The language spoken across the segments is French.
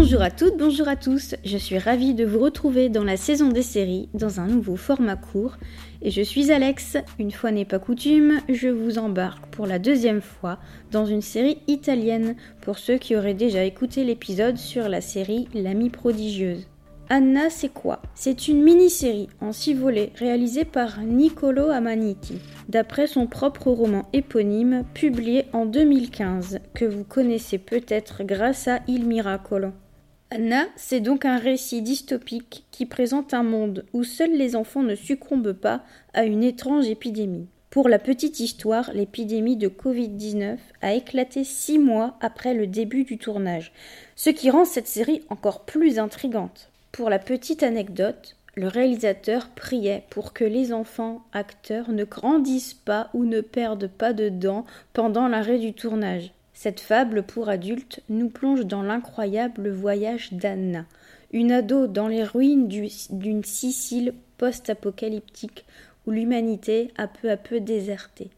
Bonjour à toutes, bonjour à tous. Je suis ravie de vous retrouver dans la saison des séries dans un nouveau format court. Et je suis Alex. Une fois n'est pas coutume, je vous embarque pour la deuxième fois dans une série italienne pour ceux qui auraient déjà écouté l'épisode sur la série L'amie prodigieuse. Anna, c'est quoi? C'est une mini-série en six volets réalisée par Niccolo Amaniti, d'après son propre roman éponyme publié en 2015, que vous connaissez peut-être grâce à Il Miracolo. Anna, c'est donc un récit dystopique qui présente un monde où seuls les enfants ne succombent pas à une étrange épidémie. Pour la petite histoire, l'épidémie de Covid-19 a éclaté six mois après le début du tournage, ce qui rend cette série encore plus intrigante. Pour la petite anecdote, le réalisateur priait pour que les enfants acteurs ne grandissent pas ou ne perdent pas de dents pendant l'arrêt du tournage. Cette fable pour adultes nous plonge dans l'incroyable voyage d'Anna, une ado dans les ruines d'une Sicile post-apocalyptique où l'humanité a peu à peu déserté.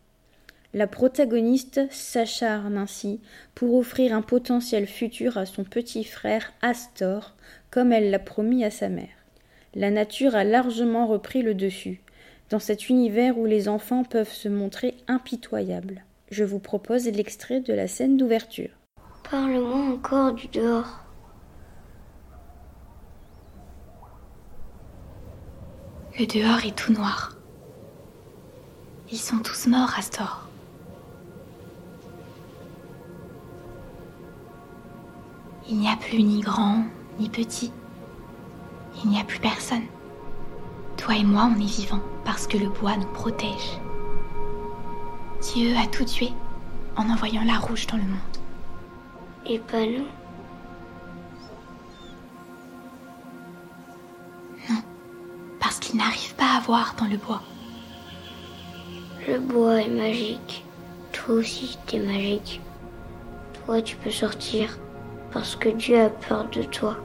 La protagoniste s'acharne ainsi pour offrir un potentiel futur à son petit frère Astor, comme elle l'a promis à sa mère. La nature a largement repris le dessus, dans cet univers où les enfants peuvent se montrer impitoyables je vous propose l'extrait de la scène d'ouverture. Parle-moi encore du dehors. Le dehors est tout noir. Ils sont tous morts, Astor. Il n'y a plus ni grand, ni petit. Il n'y a plus personne. Toi et moi, on est vivants parce que le bois nous protège. Dieu a tout tué en envoyant la rouge dans le monde. Et pas nous Non, parce qu'il n'arrive pas à voir dans le bois. Le bois est magique. Toi aussi, t'es magique. Toi, tu peux sortir parce que Dieu a peur de toi.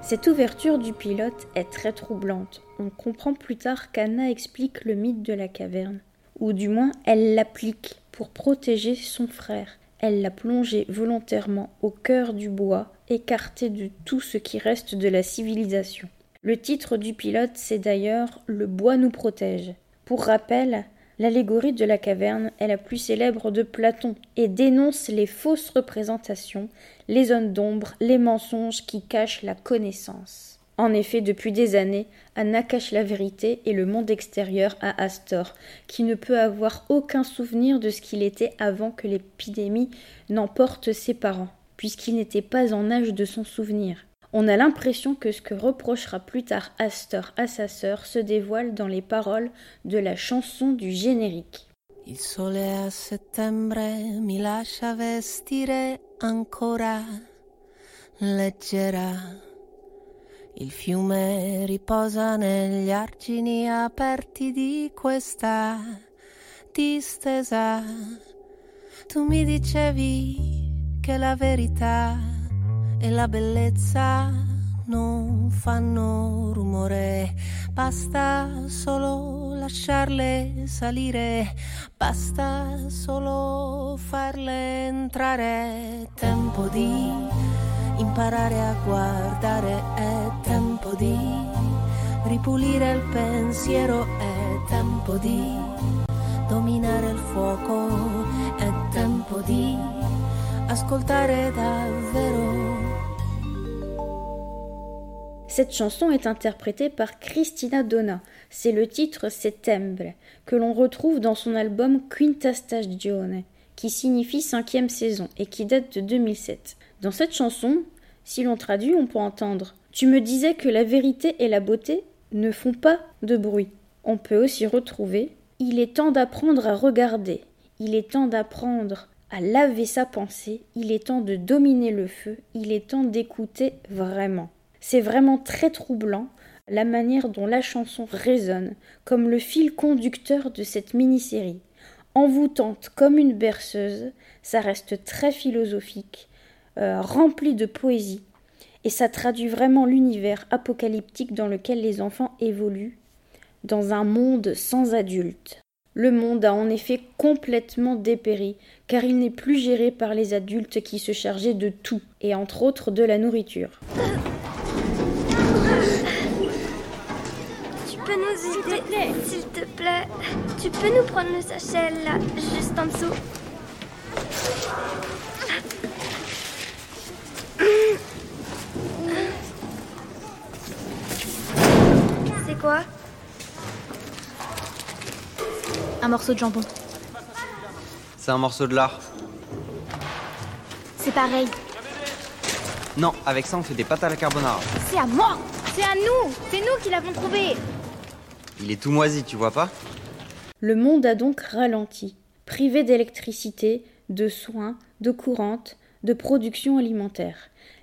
Cette ouverture du pilote est très troublante. On comprend plus tard qu'Anna explique le mythe de la caverne ou du moins elle l'applique pour protéger son frère. Elle l'a plongé volontairement au cœur du bois, écarté de tout ce qui reste de la civilisation. Le titre du pilote, c'est d'ailleurs Le bois nous protège. Pour rappel, l'allégorie de la caverne est la plus célèbre de Platon et dénonce les fausses représentations, les zones d'ombre, les mensonges qui cachent la connaissance. En effet, depuis des années, Anna cache la vérité et le monde extérieur à Astor, qui ne peut avoir aucun souvenir de ce qu'il était avant que l'épidémie n'emporte ses parents, puisqu'il n'était pas en âge de s'en souvenir. On a l'impression que ce que reprochera plus tard Astor à sa sœur se dévoile dans les paroles de la chanson du générique. Il mi. Il fiume riposa negli argini aperti di questa distesa. Tu mi dicevi che la verità e la bellezza non fanno rumore, basta solo lasciarle salire, basta solo farle entrare. Tempo di imparare a guardare, è tempo di ripulire il pensiero, è tempo di dominare il fuoco, è tempo di ascoltare davvero. Cette chanson est interprétée par Cristina Donna. C'est le titre Settembre, que l'on retrouve dans son album Quinta Stagione, qui signifie cinquième saison et qui date de 2007. Dans cette chanson, si l'on traduit, on peut entendre Tu me disais que la vérité et la beauté ne font pas de bruit. On peut aussi retrouver Il est temps d'apprendre à regarder, il est temps d'apprendre à laver sa pensée, il est temps de dominer le feu, il est temps d'écouter vraiment. C'est vraiment très troublant la manière dont la chanson résonne comme le fil conducteur de cette mini-série. Envoûtante comme une berceuse, ça reste très philosophique, euh, rempli de poésie. Et ça traduit vraiment l'univers apocalyptique dans lequel les enfants évoluent, dans un monde sans adultes. Le monde a en effet complètement dépéri, car il n'est plus géré par les adultes qui se chargeaient de tout, et entre autres de la nourriture. Tu peux nous aider, s'il te plaît? Tu peux nous prendre le sachet là, juste en dessous C'est quoi Un morceau de jambon. C'est un morceau de lard. C'est pareil. Non, avec ça on fait des pâtes à la carbonara. C'est à moi C'est à nous C'est nous qui l'avons trouvé Il est tout moisi, tu vois pas Le monde a donc ralenti, privé d'électricité, de soins, de courantes, de production alimentaire.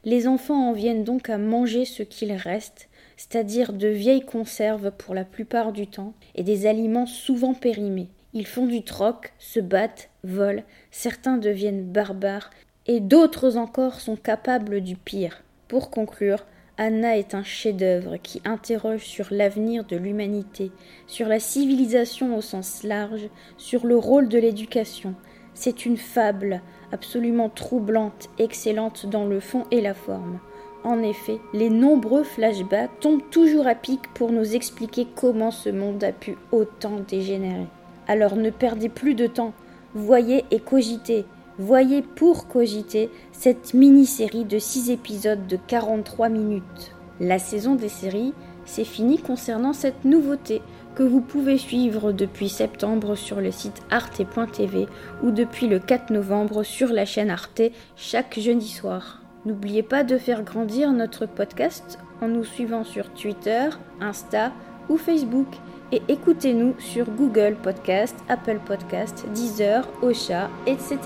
Les enfants en viennent donc à manger ce qu'il reste, c'est-à-dire de vieilles conserves pour la plupart du temps, et des aliments souvent périmés. Ils font du troc, se battent, volent, certains deviennent barbares, et d'autres encore sont capables du pire. Pour conclure, Anna est un chef-d'œuvre qui interroge sur l'avenir de l'humanité, sur la civilisation au sens large, sur le rôle de l'éducation. C'est une fable absolument troublante, excellente dans le fond et la forme. En effet, les nombreux flashbacks tombent toujours à pic pour nous expliquer comment ce monde a pu autant dégénérer. Alors ne perdez plus de temps, voyez et cogitez, voyez pour cogiter cette mini-série de 6 épisodes de 43 minutes. La saison des séries, c'est fini concernant cette nouveauté que vous pouvez suivre depuis septembre sur le site arte.tv ou depuis le 4 novembre sur la chaîne Arte chaque jeudi soir. N'oubliez pas de faire grandir notre podcast en nous suivant sur Twitter, Insta ou Facebook et écoutez-nous sur Google Podcast, Apple Podcast, Deezer, Ocha, etc.